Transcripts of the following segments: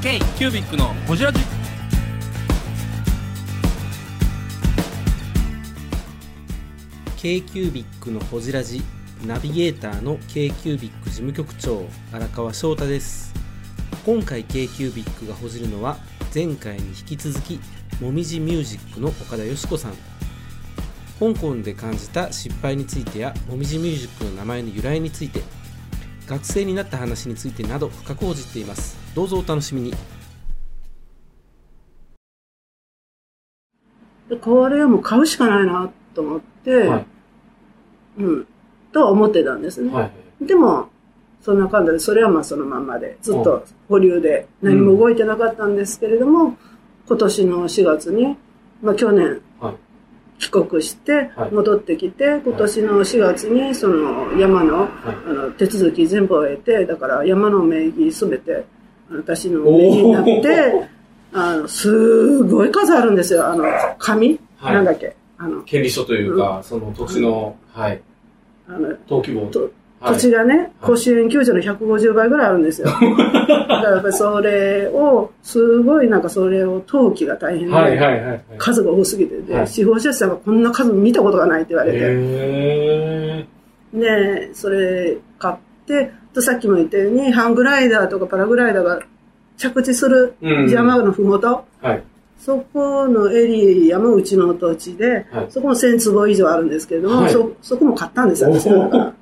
K キュービックのホジラジ。K q u b i c のほじラジナビゲーターの k q u b i c 事務局長荒川翔太です。今回 k q u b i c がほじるのは前回に引き続きもみじミュージックの岡田よし子さん。香港で感じた失敗についてやもみじミュージックの名前の由来について学生になった話についてなど深く報じています。どうぞお楽しみに。でこれはもう買うしかないなと思って、はい。うん、とは思ってたんですね。はいでも、そんな感じで、それはまあそのまんまで、ずっと保留で何も動いてなかったんですけれども、今年の4月に、まあ去年はい。帰国してはい。戻ってきて、今年の4月にその山のあの手続き全部終えて、だから山の名義すべて私の名義になって、あの、すごい数あるんですよ。あの、紙、はい。なんだっけ？あの、権利書というか、その土地の、はい、あの、登記簿。とはい。土地がね、はい。甲子園球場の150倍ぐらいあるんですよ。だからやっぱりそれを、すごいなんかそれを登記が大変で、はいはいはいはい。数が多すぎてで、はい。司法書士さんがこんな数見たことがないって言われて、へで、それ買って、とさっきも言ったように、ハングライダーとかパラグライダーが着地するうん山のふもと、ーはい。そこのエリアもうちの土地で、はいそこも1000坪以上あるんですけれども、はいそ、そこも買ったんですよ、私おーだから。やっ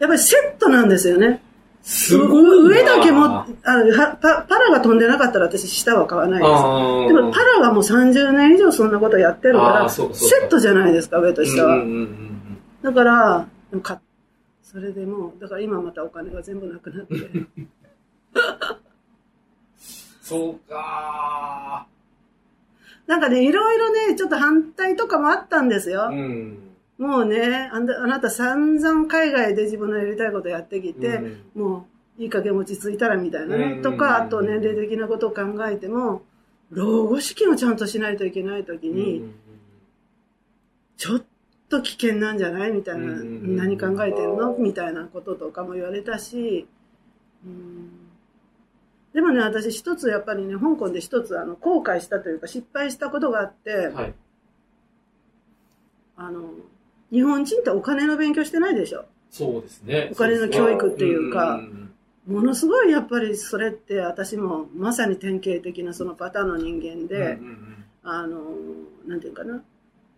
ぱりセットなんですよね。すごいな上だけも、あパパラが飛んでなかったら私下は買わないです。でもパラがもう30年以上そんなことやってるから、セットじゃないですか、上と下は。だから、でもかそれでもう、だから今またお金が全部なくなって。そうかなんかね、いろいろね、ちょっと反対とかもあったんですよー。うん。もうねあんた、あなた散々海外で自分のやりたいことやってきて、もういい加減落ち着いたらみたいなね。うんとか、あと年齢的なことを考えても、老後資金をちゃんとしないといけないときうんに、ちょっと危険なんじゃない？みたいな、うん何考えてるの？みたいなこととかも言われたし、うん。でもね、私一つやっぱりね、香港で一つあの後悔したというか失敗したことがあって、はい。あの、日本人ってお金の勉強してないでしょ？そうですね。お金の教育っていうか。んものすごいやっぱりそれって私もまさに典型的なそのパターンの人間で、うんうん。あの、なんていうかな、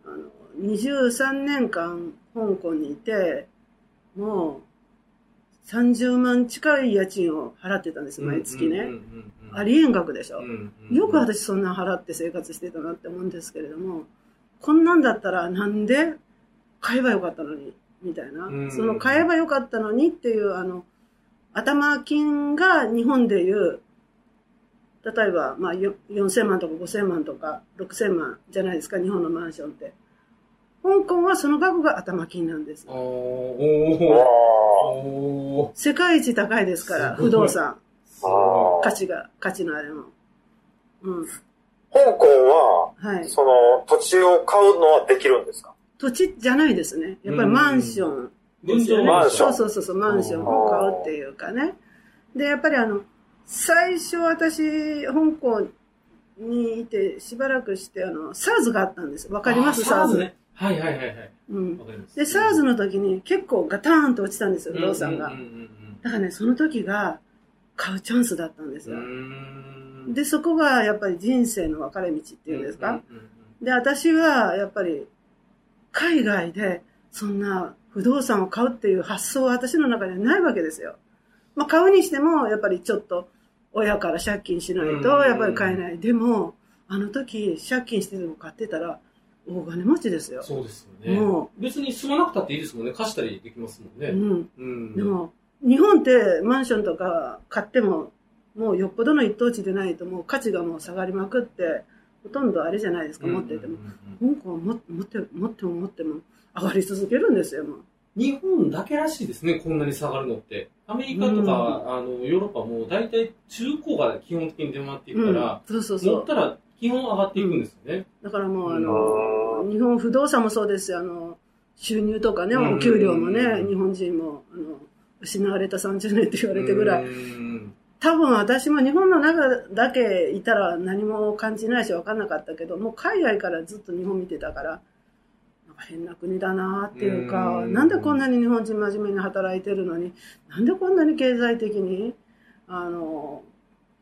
あの、23年間香港にいて、もう30万近い家賃を払ってたんです、うん毎月ね。うんうんうんありえん額でしょ。うんうんよく私そんな払って生活してたなって思うんですけれども、こんなんだったらなんで買えばよかったのに、みたいな。うんその買えばよかったのにっていう、あの、頭金が日本でいう、例えば、まあ、よ4000万とか5000万とか6000万じゃないですか、日本のマンションって。香港はその額が頭金なんです世界一高いですから、不動産、価値が、価値のあれも。うん。香港は、はい。その土地を買うのはできるんですか？土地じゃないですね。やっぱりマンションですよね。マンションそうそうそうそう、マンションを買うっていうかね。で、やっぱりあの、最初私、香港にいてしばらくして、あの、SARS があったんです。わかります？あ SARS ?SARS。ね。はいはいはいはい。うん。で、SARS の時に結構ガターンと落ちたんですよ、不動産がだからね、その時が買うチャンスだったんですよ。で、そこがやっぱり人生の分かれ道っていうんですか。で、私はやっぱり海外でそんな不動産を買うっていう発想は私の中にはないわけですよ。まあ買うにしてもやっぱりちょっと親から借金しないとうんやっぱり買えない。でも、あの時借金してでも買ってたら大金持ちですよ。そうですよね。も別に住まなくたっていいですもんね。貸したりできますもんね。うん。うん。でも、日本ってマンションとか買ってももうよっぽどの一等地でないともう価値がもう下がりまくってほとんどあれじゃないですか、持ってても。香港はも持って持っても持っても上がり続けるんですよ、もう。日本だけらしいですね、こんなに下がるのって。アメリカとか、うんあの、ヨーロッパも大体中古が基本的に出回っていくから、うん、そうそうそう。持ったら基本上がっていくんですよね。だからもう、あうの、日本不動産もそうですよ、あの、収入とかね、うん。お給料もね、うん日本人も、あの、失われた30年って言われてぐらい、うん。多分私も日本の中だけいたら何も感じないし分かんなかったけど、もう海外からずっと日本見てたから、なんか変な国だなっていうか、うん。なんでこんなに日本人真面目に働いてるのに、なんでこんなに経済的に、あの、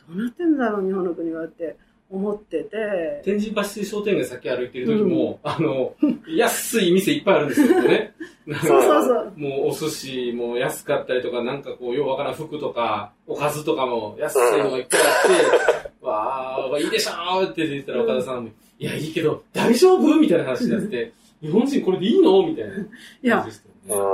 どうなってんだろう、日本の国はって思ってて、天神橋水商店街先歩いてる時も、あの、安い店いっぱいあるんですよね。なんかそうそうそう。もうお寿司も安かったりとか、なんかこう、ようわからん服とか、おかずとかも安いのがいっぱいあって、わー、いいでしょーって言ったら岡田さんも、いや、いいけど、大丈夫？みたいな話になって、日本人これでいいの？みたいな感いや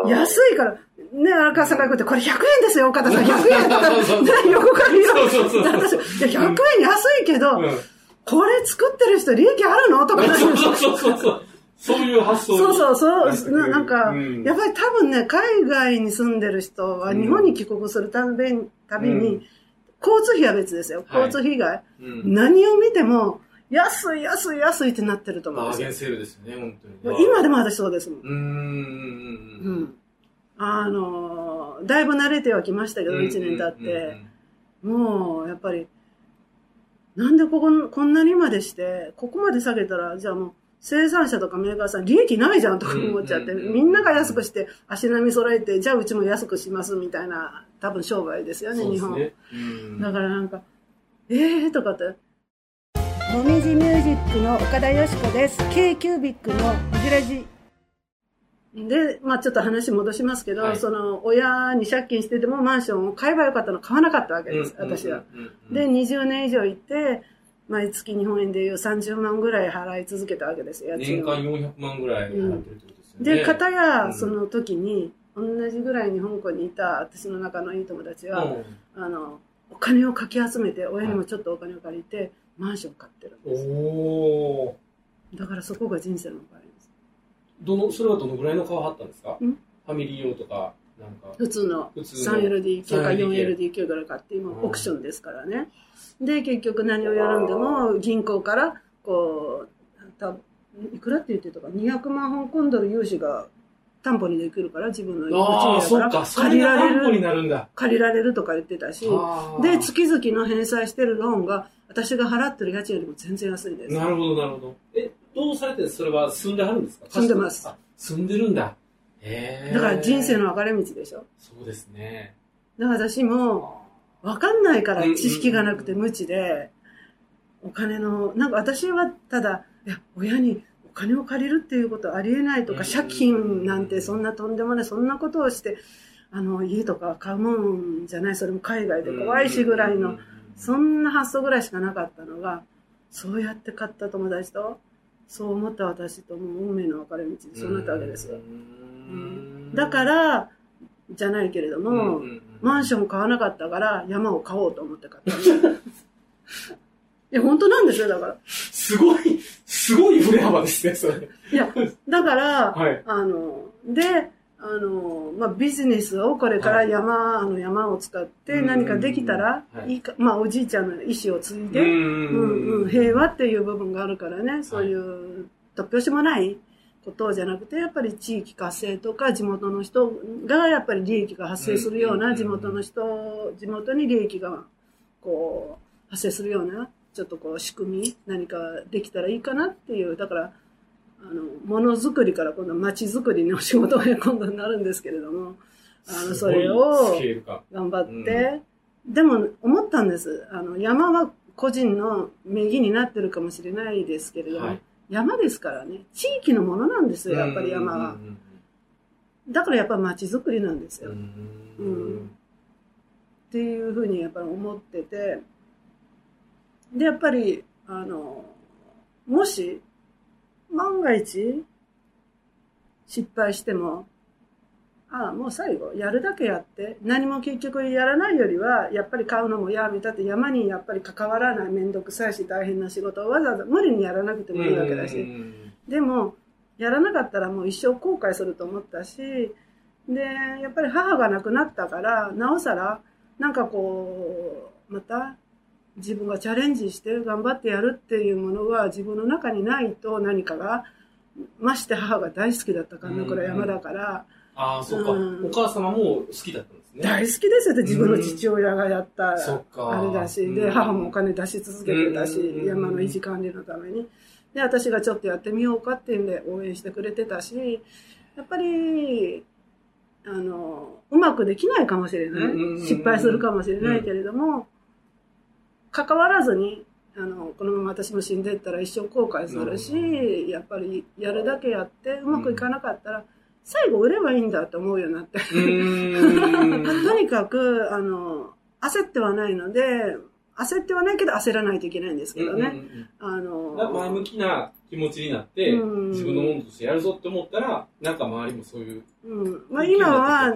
安いから、ね、荒川さんが言うて、これ100円ですよ、岡田さん、100円とか、そうそうそうね横から言そうそうそうで私、いや、100円安いけど、うんこれ作ってる人利益あるの？とか、そうそうそうそうそう。そういう発想にそうそうそうなんか、うんやっぱり多分ね、海外に住んでる人は日本に帰国するたびに、たび交通費は別ですよ。はい交通費以外。うん何を見ても、安い安い安いってなってると思うんですよバーゲン。セールですよね、本当に。今でも私そうですもん。うーん。うん。あのーだいぶ慣れてはきましたけど、1年経って。もう、やっぱり、なんでここん、こんなにまでして、ここまで下げたら、じゃあもう、生産者とかメーカーさん利益ないじゃんとか思っちゃって、みんなが安くして、足並み揃えて、じゃあうちも安くしますみたいな、多分商売ですよね、日本。だからなんか、えーとかって。もみじミュージックの岡田よしこです。k キュービックのジラジ。で、まあちょっと話戻しますけど、はいその、親に借金しててもマンションを買えばよかったの買わなかったわけです、私は。。で、20年以上行って、毎月日本円でいう30万ぐらい払い続けたわけですよ、家年間賃を。400万ぐらい払ってるってことですよね。で、片うや、んその時に、同じぐらいに香港にいた私の仲のいい友達は、うんあの、お金をかき集めて、親にもちょっとお金を借りて、マンション買ってるんです。おー。だからそこが人生の変わりです。どの、それはどのぐらいの川張ったんですか？ん。ファミリー用とか、なんか。普通の普通の。3LDK か 3LDK 4LDK から買って、今うん。オプションですからね。で、結局何をやるんでも、銀行から、こう、たいくらって言ってたか、200万香港ドル融資が担保にできるから、自分の家だから、借りられる、になるんだ。借りられるとか言ってたし、で、月々の返済してるローンが、私が払ってる家賃よりも全然安いです。なるほど、なるほど。え、どうされてそれは住んではるんですか？住んでますあ、住んでるんだ。へえ。だから人生の分かれ道でしょ。そうですね。だから私も、分かんないからうん知識がなくて無知で、お金の、なんか私はただ、いや、親にお金を借りるっていうことはありえないとか、うん借金なんてそんなとんでもない、そんなことをして、あの、家とか買うもんじゃない、それも海外で怖いしぐらいの、そんな発想ぐらいしかなかったのが、そうやって買った友達と、そう思った私ともう運命の分かれ道でそうなったわけですよ。うんだか、ら、じゃないけれども、マンション買わなかったから山を買おうと思って買ったんです。いや、本当なんですよ、だから。すごい、すごい振れ幅ですね、それ。いや、だから、はい。あの、で、あの、まあ、ビジネスをこれから山、あの山を使って何かできたらはい。いいか、まあ、おじいちゃんの意思を継いで、ううんうん、平和っていう部分があるからね、そういう突拍子もないことじゃなくて、やっぱり地域活性とか地元の人がやっぱり利益が発生するよううんな地元の人、地元に利益がこう発生するようなちょっとこう仕組み、何かできたらいいかなっていう、だから、あの、ものづくりから今度街づくりの仕事が今度になるんですけれども、あの、それを。頑張って、でも思ったんです。あの、山は個人の名義になってるかもしれないですけれども、はい山ですからね、地域のものなんですよ、やっぱり山は。だからやっぱ街づくりなんですよ。うんううんんっていうふうにやっぱり思ってて、で、やっぱり、あの、もし、万が一、失敗しても、ああ、もう最後、やるだけやって、何も結局やらないよりは、やっぱり買うのもやめたって、山にやっぱり関わらない、めんどくさいし、大変な仕事をわざわざ無理にやらなくてもいいわけだし、でも、やらなかったらもう一生後悔すると思ったし、で、やっぱり母が亡くなったから、なおさら、なんかこう、また、自分がチャレンジして頑張ってやるっていうものが自分の中にないと何かが、まして母が大好きだった神倉山だから、ああ、そっか、うん。お母様も好きだったんですね。大好きですよって自分の父親がやったあれだし、で、うん。母もお金出し続けてたしうん、山の維持管理のために。で、私がちょっとやってみようかっていうんで応援してくれてたし、やっぱり、あの、うまくできないかもしれない。失敗するかもしれないけれども、関わらずに、あの、このまま私も死んでいったら一生後悔するし、やっぱりやるだけやってうまくいかなかったら、最後売ればいいんだと思うようになって。とにかく、あの、焦ってはないので、焦ってはないけど焦らないといけないんですけどね。あの、なんか前向きな気持ちになって、うん。自分のものとしてやるぞって思ったら、なんか周りもそういう。うん。まあ、今は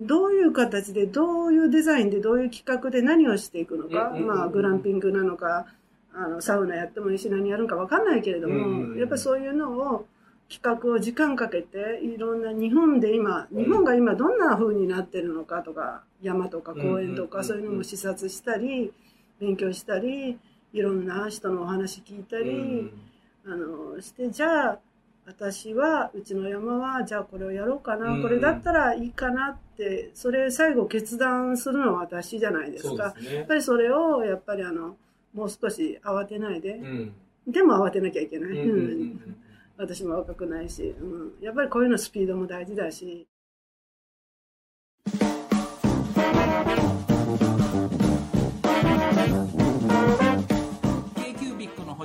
どういう形で、どういうデザインで、どういう企画で何をしていくのか、うんうんうんまあ、グランピングなのか、あの、サウナやってもいいし、何やるのか分かんないけれども、うんうんやっぱりそういうのを、企画を時間かけて、いろんな日本で今、日本が今どんな風になってるのかとか、山とか公園とか、うんうんうんうん。そういうのも視察したり、勉強したり、いろんな人のお話聞いたり、うん。あのしてじゃあ私はうちの山はじゃあこれをやろうかな、うんこれだったらいいかなってそれ最後決断するのは私じゃないですか。ね。やっぱりそれをやっぱりあのもう少し慌てないで。う、ん。でも慌てなきゃいけない、私も若くないし、うん、やっぱりこういうのスピードも大事だし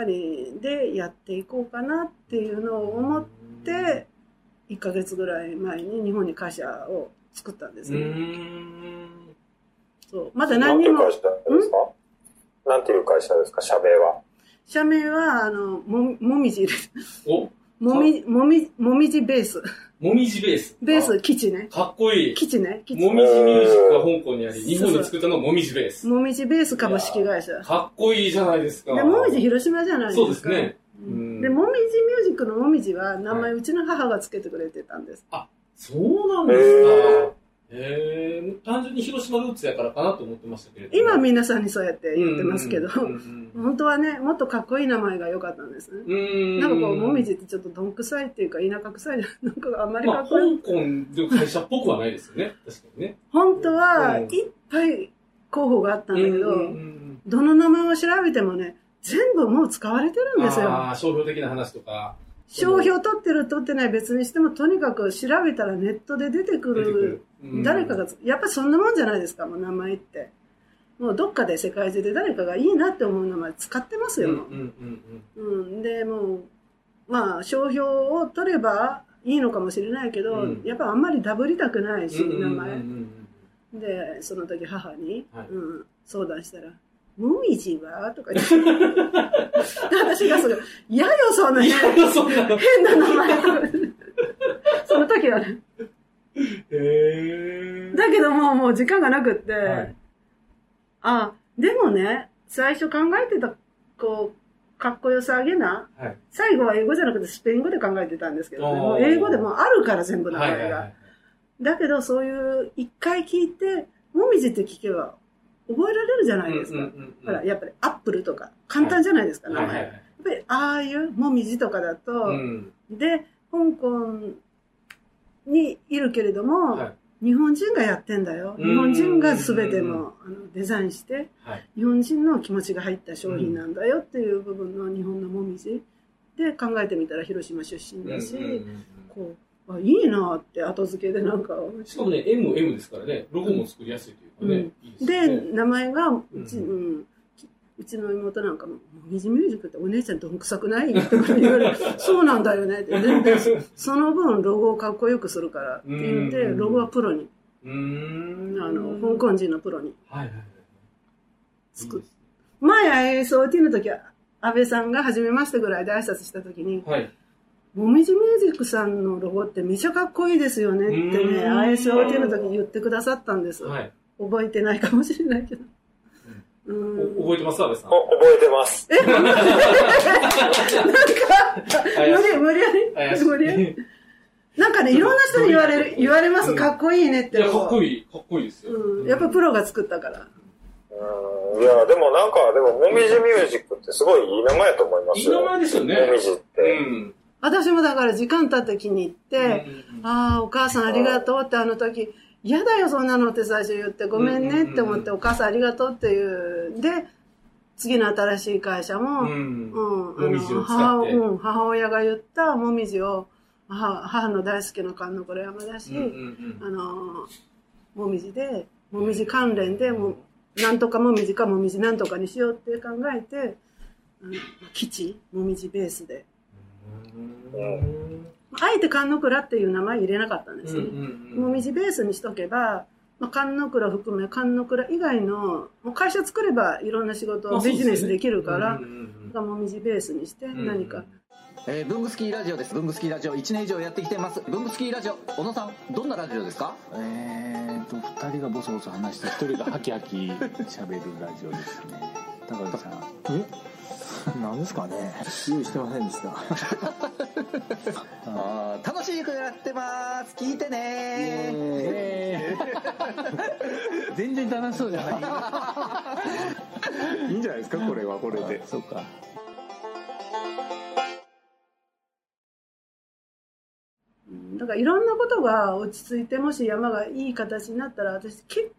ぱりでやっていこうかなっていうのを思って1ヶ月ぐらい前に日本に会社を作ったんですうね、ん。そう。まだ何にも。なんていう会社ですか？なんていう会社ですか？社名は？社名はあのももみじです。お、もみもみもみじベースもみじベース。ベース基地ねあ。かっこいい。基地ね基地もみじミュージックが香港にあり、日本に作ったのがもみじベース。もみじベース株式会社かっこいいじゃないですか。でもみじ広島じゃないですかそうですね。でもみじミュージックのもみじは名前うちの母がつけてくれてたんです、そうなんですか。へえ。単純に広島ルーツやからかなと思ってましたけれども。今皆さんにそうやって言ってますけど、本当はねもっとかっこいい名前が良かったんですね、うんうん。なんかこう、もみじってちょっとどんくさいっていうか、田舎臭いじゃん。なんかあんまりかっこいい。港で会社っぽくはないですよね。確かにね。本当は、うんいっぱい候補があったんだけど、どの名前を調べてもね、全部もう使われてるんですよ。ああ、商標的な話とか。商標取ってる取ってない別にしても、とにかく調べたらネットで出てくる誰かが、やっぱそんなもんじゃないですか、もう名前って。もうどっかで世界中で誰かがいいなって思う名前使ってますよ。でもうまあ商標を取ればいいのかもしれないけど、うん。やっぱあんまりダブりたくないし、名前うんでその時母に、はい。うん、相談したら「もみじは?」とか言ってで私がそれ「嫌よそんな変うん。そんなの。変な名前」その時はねへえ。だけどもうもう時間がなくって、はいあでもね最初考えてたこうかっこよさあげなはい。最後は英語じゃなくてスペイン語で考えてたんですけど、ね、もう英語でもうあるから全部名前が、はいはいはい。だけどそういう一回聞いてもみじって聞けば覚えられるじゃないですか、うんうんうんうん。ほらやっぱりアップルとか。簡単じゃないですか、名前、はいはいはい。やっぱりああいうもみじとかだと、うん。で香港にいるけれども、はい。日本人がやってんだよ。うん。日本人が全てのあのデザインしてはい。日本人の気持ちが入った商品なんだよっていう部分の日本のもみじで考えてみたら広島出身だし、こうあいいなって後付けでなんか。しかもね、M、M ですからね、ロゴも作りやすいというかね、いいですでよね。名前がうち,、ううん。うちの妹なんかも「もみじミュージックってお姉ちゃんどんくさくない? 」とか言われて「そうなんだよね」ってでで その分ロゴをかっこよくするからって言ってうん。ロゴはプロに。うーん。あの香港人のプロに。はいはいはい。前 ISOT の時は、安倍さんが初めましてぐらいで挨拶した時に、はい。もみじミュージックさんのロゴってめちゃかっこいいですよねってね、ISOT の時に言ってくださったんです。はい。覚えてないかもしれないけど。うおん。覚えてます安倍さん？お覚えてます。怪しい無理、無理やり無理やり？なんかね、いろんな人に言われる、言われます。うんかっこいいねって。いや、かっこいい。かっこいいですよ。うん。やっぱプロが作ったから。うんいや、でもなんか、でも、もみじミュージックってすごいいい名前やと思いますいい名よ。前ですよね。もみじって。うん。私もだから時間経って気に入って、ああ、お母さんありがとうってあの時、嫌だよそんなのって最初言って、ごめんねって思って、お母さんありがとうっていう。で、次の新しい会社も、うん。うん、母。うん、母親が言ったもみじを、母母の大好きな観音これ山だし、あの、もみじで、もみじ関連で、もう、なんとかもみじかもみじなんとかにしようって考えて、あの基地、もみじベースで。うん。あえて観音倉っていう名前入れなかったんですね。うんもみじベースにしとけば、まあ、観音倉含め観音倉以外の、もう会社作ればいろんな仕事、ビジネスできるから、うんうんうんだからもみじベースにして何か、えー、ブングスキーラジオです。ブングスキーラジオ1年以上やってきてます。ブングスキーラジオ、小野さん、どんなラジオですか？えーと、二人がボソボソ話して、一人がハキハキ喋るラジオですね。高木さん。え？何ですかね用意してませんでした。あー楽しくやってます。聞いてねえー全然楽しそうじゃない。いいんじゃないですかこれはこれで。そうか。うんだからいろんなことが落ち着いて、もし山がいい形になったら、私き、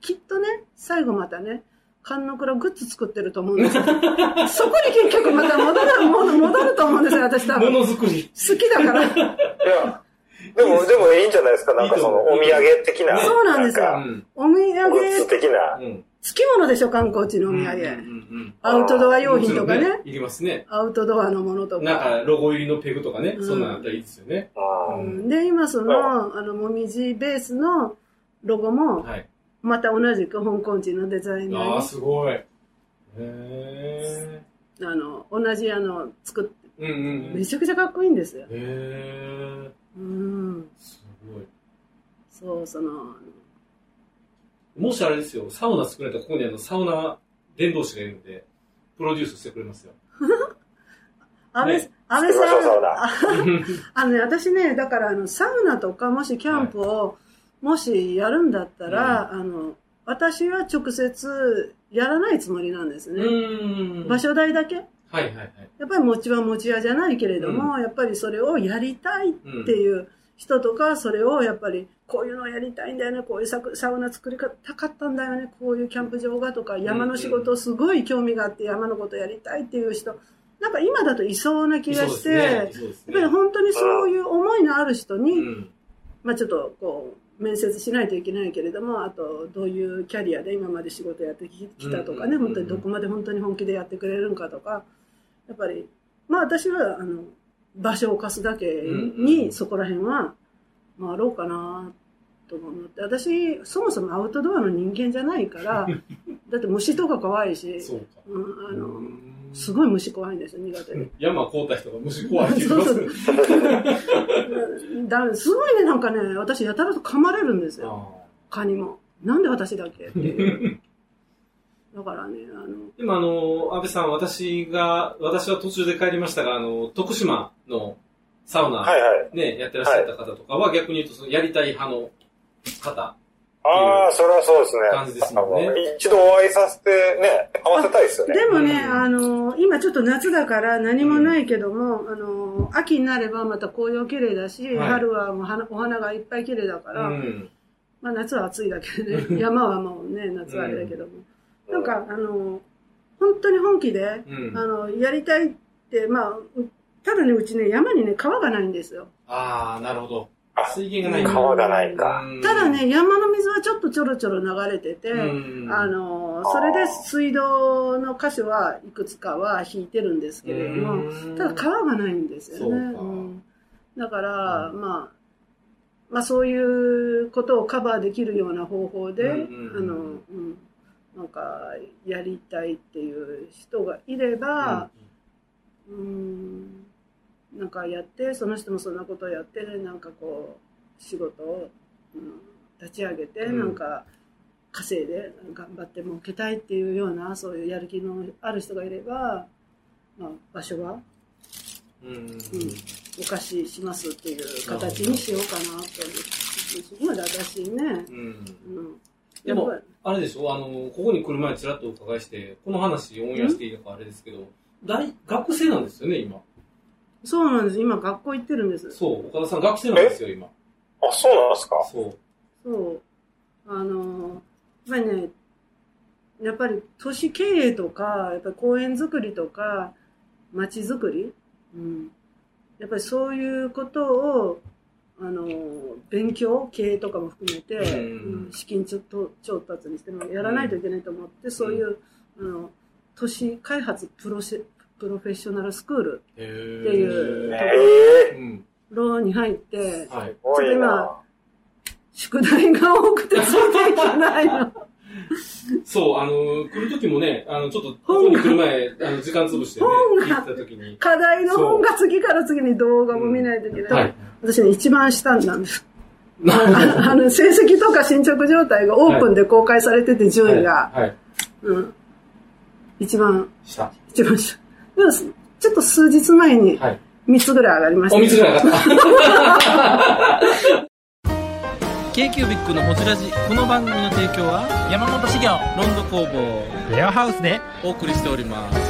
きっとね、最後またね、観音倉グッズ作ってると思うんですよ。そこに結局また戻る、戻戻ると思うんですよ、私多分。も好のづくり。きだから。いや、でも、でもいいんじゃないですか。なんかその、お土産的な。そうなんですよ。お土グッズ産、的な。うん。つきものでしょ、観光地のお土産。うんうんうんアウトドア用品とかね。いりますね。アウトドアのものとか。なんか、ロゴ入りのペグとかね、うんそんなんあったらいいですよね。で、今その、あの、もみじベースのロゴも、はい。また同じく香港人のデザイナああ、ーすごい。へえ。に、あの、同じあの、作って、うんうんうん。へめちゃくちゃかっこいいんですよ。え。うん。すごい。そう、その、もしあれですよ、サウナ作れたらここにあの、サウナ伝道師がいるんで、プロデュースしてくれますよ。安倍、ね安倍さん、あ あのね、私ね、だからあの、サウナとかもしキャンプを、もしやるんだったら、あの、私は直接やらないつもりなんですうね。場所代だけ？はいはいはい。やっぱり餅は餅屋じゃないけれども、やっぱりそれをやりたいっていう人とか、それをやっぱりこういうのをやりたいんだよね、こういうサクサウナ作りたかったんだよね、こういうキャンプ場がとか、山の仕事すごい興味があって山のことやりたいっていう人、なんか今だといそうな気がして、やっそうですね。ぱり本当にそういう思いのある人に、うん。まあちょっとこう、面接しないといけないけれども、あとどういうキャリアで今まで仕事やってきたとかね、うん本当にどこまで本当に本気でやってくれるんかとか、やっぱり、まあ私は、あの、場所を貸すだけうんにそこら辺は回ろうかなと思って、私、そもそもアウトドアの人間じゃないから、だって虫とか怖いし、そうん、あの、うんすごい虫怖いんですよ、苦手で。山凍った人が虫怖いって言ってますね。だすごいね、なんかね、私やたらと噛まれるんですよ。あ蚊にも。なんで私だけっていう。だからね、あの、今、あの、安倍さん、私が、私は途中で帰りましたが、あの、徳島のサウナ、はいはい。ね、やってらっしゃった方とかは、逆に言うと、そのやりたい派の方。ああ、それはそうですね。感じですもんね一度お会いさせてね、会わせたいですよね。でもね、うんあの、今ちょっと夏だから何もないけども、あの、秋になればまた紅葉綺麗だし、はい春はもう花お花がいっぱい綺麗だかうら、ん。まあ夏は暑いだけでね、山はもうね、夏はあれだけども。なんか、あの、本当に本気で、うん。あの、やりたいって、まあ、うただね、うちね、山にね、川がないんですよ。ああ、なるほど。あ水源がない。川がないか。うん。ただ、ね、山の水はちょっとちょろちょろ流れてて、うん。あの、それで水道の箇所はいくつかは引いてるんですけれども、うん。ただ川がないんですよね。そうか。ん。だから、まあ、まあそういうことをカバーできるような方法で、あの、うん、なんかやりたいっていう人がいれば、うん、なんかやってその人もそんなことをやってなんかこう仕事を、うん、立ち上げて、うんなんか稼いで頑張って儲けたいっていうようなそういうやる気のある人がいれば、まあ、場所は、うん。うん。うん、お貸ししますっていう形にしようかなと思ってそこまで私ね、でもあれでしょ？あの、ここに来る前にちらっとお伺いして、この話オンエアしていいのかあれですけど、大、学生なんですよね、今。そうなんです今学校行ってるんですそう、岡田さん学生なんですよ、今。あ、そうなんですか？そう。そう。あの、やっぱりね、やっぱり都市経営とか、やっぱり公園づくりとか、街づくり、うん。やっぱりそういうことを、あの、勉強、経営とかも含めて、うんうん資金調調達にしてもやらないといけないと思って、そういう、あの、都市開発プロシェプロフェッショナルスクールへってーいうええうん。ローに入って、はい。すごいな。宿題が多くてついていけないの。そう、あの、来る時もね、あの、ちょっと、ここに来る前、あの、時間潰してね、本が。課題の本が次から次に動画も見ないといけない。はい。私ね、一番下なんです。あの、成績とか進捗状態がオープンで公開されてて、順位が、はい。はい。うん。一番、した。一番下。ちょっと数日前にはい。3つぐらい上がりました。お水ぐらい上がった。k q b i c のほじラジこの番組の提供は山本修行ロンド工房レアハウスでお送りしております